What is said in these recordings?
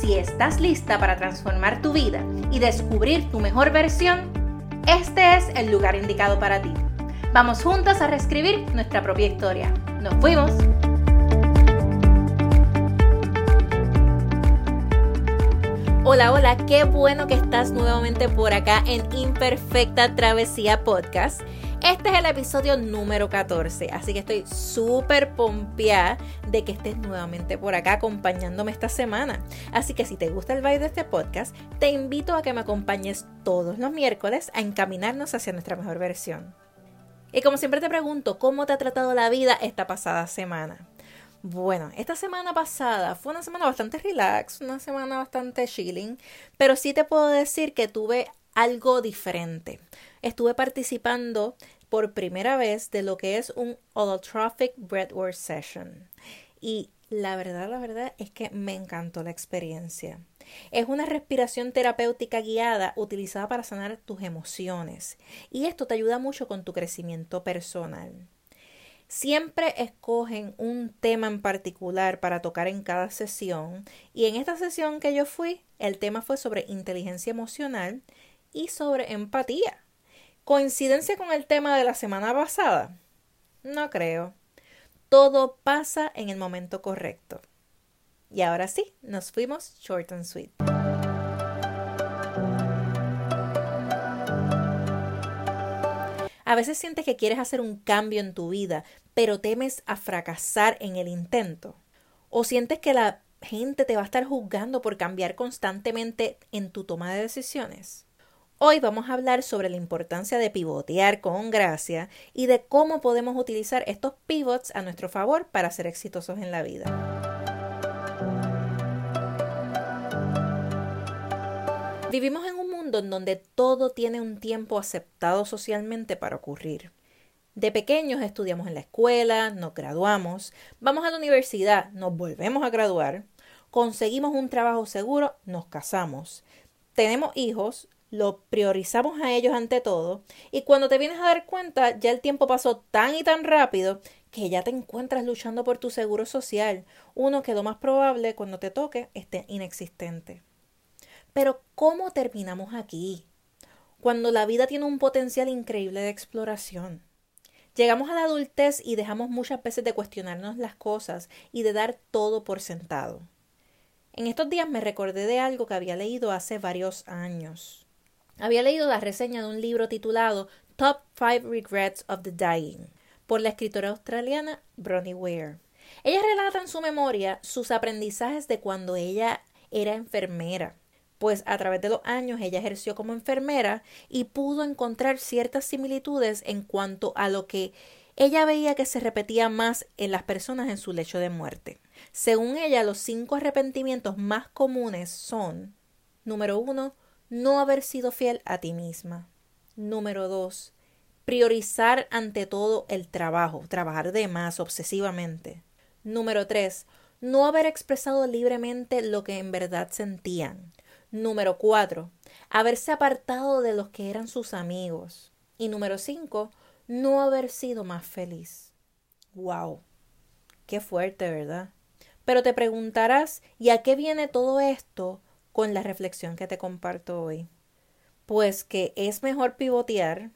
Si estás lista para transformar tu vida y descubrir tu mejor versión, este es el lugar indicado para ti. Vamos juntas a reescribir nuestra propia historia. ¡Nos fuimos! Hola, hola, qué bueno que estás nuevamente por acá en Imperfecta Travesía Podcast. Este es el episodio número 14, así que estoy súper pompeada de que estés nuevamente por acá acompañándome esta semana. Así que si te gusta el vibe de este podcast, te invito a que me acompañes todos los miércoles a encaminarnos hacia nuestra mejor versión. Y como siempre te pregunto, ¿cómo te ha tratado la vida esta pasada semana? Bueno, esta semana pasada fue una semana bastante relax, una semana bastante chilling, pero sí te puedo decir que tuve algo diferente estuve participando por primera vez de lo que es un holotrophic breathwork session. Y la verdad, la verdad es que me encantó la experiencia. Es una respiración terapéutica guiada utilizada para sanar tus emociones. Y esto te ayuda mucho con tu crecimiento personal. Siempre escogen un tema en particular para tocar en cada sesión y en esta sesión que yo fui, el tema fue sobre inteligencia emocional y sobre empatía. ¿Coincidencia con el tema de la semana pasada? No creo. Todo pasa en el momento correcto. Y ahora sí, nos fuimos short and sweet. A veces sientes que quieres hacer un cambio en tu vida, pero temes a fracasar en el intento. O sientes que la gente te va a estar juzgando por cambiar constantemente en tu toma de decisiones. Hoy vamos a hablar sobre la importancia de pivotear con gracia y de cómo podemos utilizar estos pivots a nuestro favor para ser exitosos en la vida. Vivimos en un mundo en donde todo tiene un tiempo aceptado socialmente para ocurrir. De pequeños estudiamos en la escuela, nos graduamos, vamos a la universidad, nos volvemos a graduar, conseguimos un trabajo seguro, nos casamos, tenemos hijos, lo priorizamos a ellos ante todo y cuando te vienes a dar cuenta ya el tiempo pasó tan y tan rápido que ya te encuentras luchando por tu seguro social, uno que lo más probable cuando te toque esté inexistente. Pero ¿cómo terminamos aquí? Cuando la vida tiene un potencial increíble de exploración. Llegamos a la adultez y dejamos muchas veces de cuestionarnos las cosas y de dar todo por sentado. En estos días me recordé de algo que había leído hace varios años. Había leído la reseña de un libro titulado Top 5 Regrets of the Dying por la escritora australiana Bronnie Ware. Ella relata en su memoria sus aprendizajes de cuando ella era enfermera, pues a través de los años ella ejerció como enfermera y pudo encontrar ciertas similitudes en cuanto a lo que ella veía que se repetía más en las personas en su lecho de muerte. Según ella, los cinco arrepentimientos más comunes son número uno, no haber sido fiel a ti misma. Número dos, priorizar ante todo el trabajo, trabajar de más obsesivamente. Número tres, no haber expresado libremente lo que en verdad sentían. Número cuatro, haberse apartado de los que eran sus amigos. Y número cinco, no haber sido más feliz. ¡Wow! Qué fuerte, ¿verdad? Pero te preguntarás, ¿y a qué viene todo esto? Con la reflexión que te comparto hoy. Pues que es mejor pivotear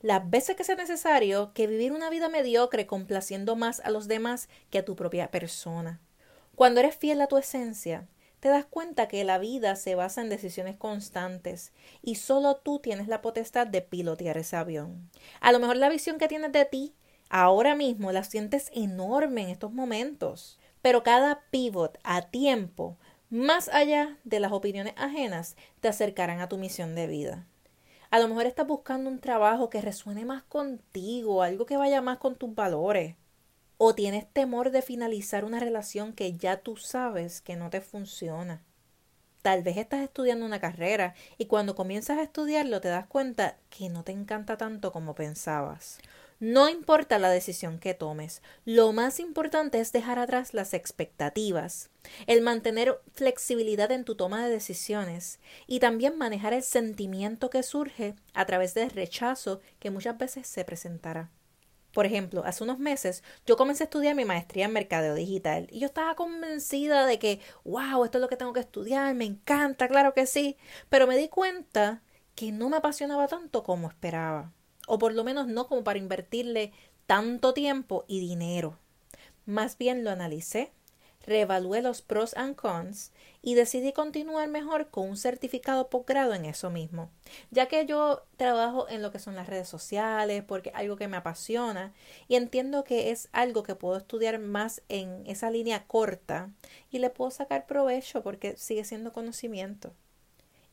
las veces que sea necesario que vivir una vida mediocre complaciendo más a los demás que a tu propia persona. Cuando eres fiel a tu esencia, te das cuenta que la vida se basa en decisiones constantes y solo tú tienes la potestad de pilotear ese avión. A lo mejor la visión que tienes de ti ahora mismo la sientes enorme en estos momentos, pero cada pivot a tiempo más allá de las opiniones ajenas, te acercarán a tu misión de vida. A lo mejor estás buscando un trabajo que resuene más contigo, algo que vaya más con tus valores. O tienes temor de finalizar una relación que ya tú sabes que no te funciona. Tal vez estás estudiando una carrera y cuando comienzas a estudiarlo te das cuenta que no te encanta tanto como pensabas. No importa la decisión que tomes, lo más importante es dejar atrás las expectativas, el mantener flexibilidad en tu toma de decisiones y también manejar el sentimiento que surge a través del rechazo que muchas veces se presentará. Por ejemplo, hace unos meses yo comencé a estudiar mi maestría en mercadeo digital y yo estaba convencida de que, wow, esto es lo que tengo que estudiar, me encanta, claro que sí, pero me di cuenta que no me apasionaba tanto como esperaba o por lo menos no como para invertirle tanto tiempo y dinero. Más bien lo analicé, reevalué los pros and cons y decidí continuar mejor con un certificado posgrado en eso mismo, ya que yo trabajo en lo que son las redes sociales, porque es algo que me apasiona y entiendo que es algo que puedo estudiar más en esa línea corta y le puedo sacar provecho porque sigue siendo conocimiento.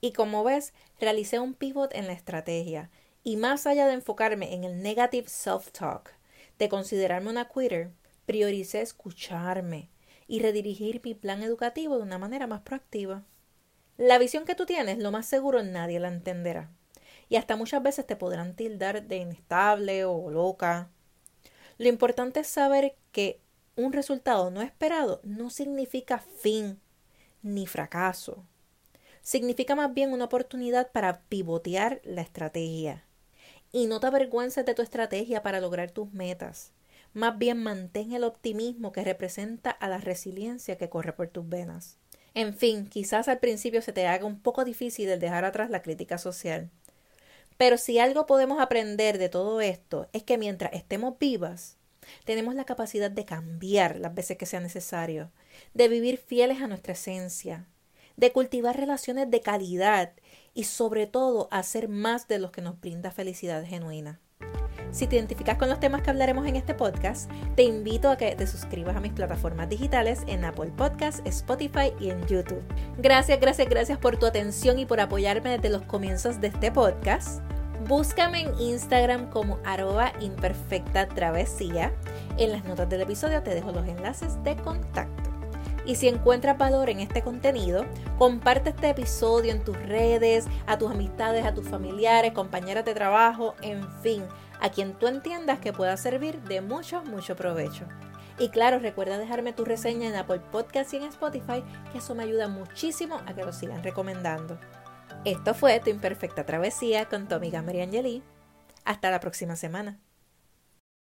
Y como ves, realicé un pivot en la estrategia y más allá de enfocarme en el negative self-talk, de considerarme una quitter, prioricé escucharme y redirigir mi plan educativo de una manera más proactiva. La visión que tú tienes, lo más seguro nadie la entenderá. Y hasta muchas veces te podrán tildar de inestable o loca. Lo importante es saber que un resultado no esperado no significa fin ni fracaso. Significa más bien una oportunidad para pivotear la estrategia y no te avergüences de tu estrategia para lograr tus metas. Más bien mantén el optimismo que representa a la resiliencia que corre por tus venas. En fin, quizás al principio se te haga un poco difícil el dejar atrás la crítica social. Pero si algo podemos aprender de todo esto es que mientras estemos vivas, tenemos la capacidad de cambiar las veces que sea necesario, de vivir fieles a nuestra esencia, de cultivar relaciones de calidad y sobre todo hacer más de los que nos brinda felicidad genuina. Si te identificas con los temas que hablaremos en este podcast, te invito a que te suscribas a mis plataformas digitales en Apple Podcasts, Spotify y en YouTube. Gracias, gracias, gracias por tu atención y por apoyarme desde los comienzos de este podcast. Búscame en Instagram como arroba imperfecta travesía. En las notas del episodio te dejo los enlaces de contacto. Y si encuentras valor en este contenido, comparte este episodio en tus redes, a tus amistades, a tus familiares, compañeras de trabajo, en fin, a quien tú entiendas que pueda servir de mucho, mucho provecho. Y claro, recuerda dejarme tu reseña en Apple Podcast y en Spotify, que eso me ayuda muchísimo a que lo sigan recomendando. Esto fue Tu Imperfecta Travesía con tu amiga María Angelí. Hasta la próxima semana.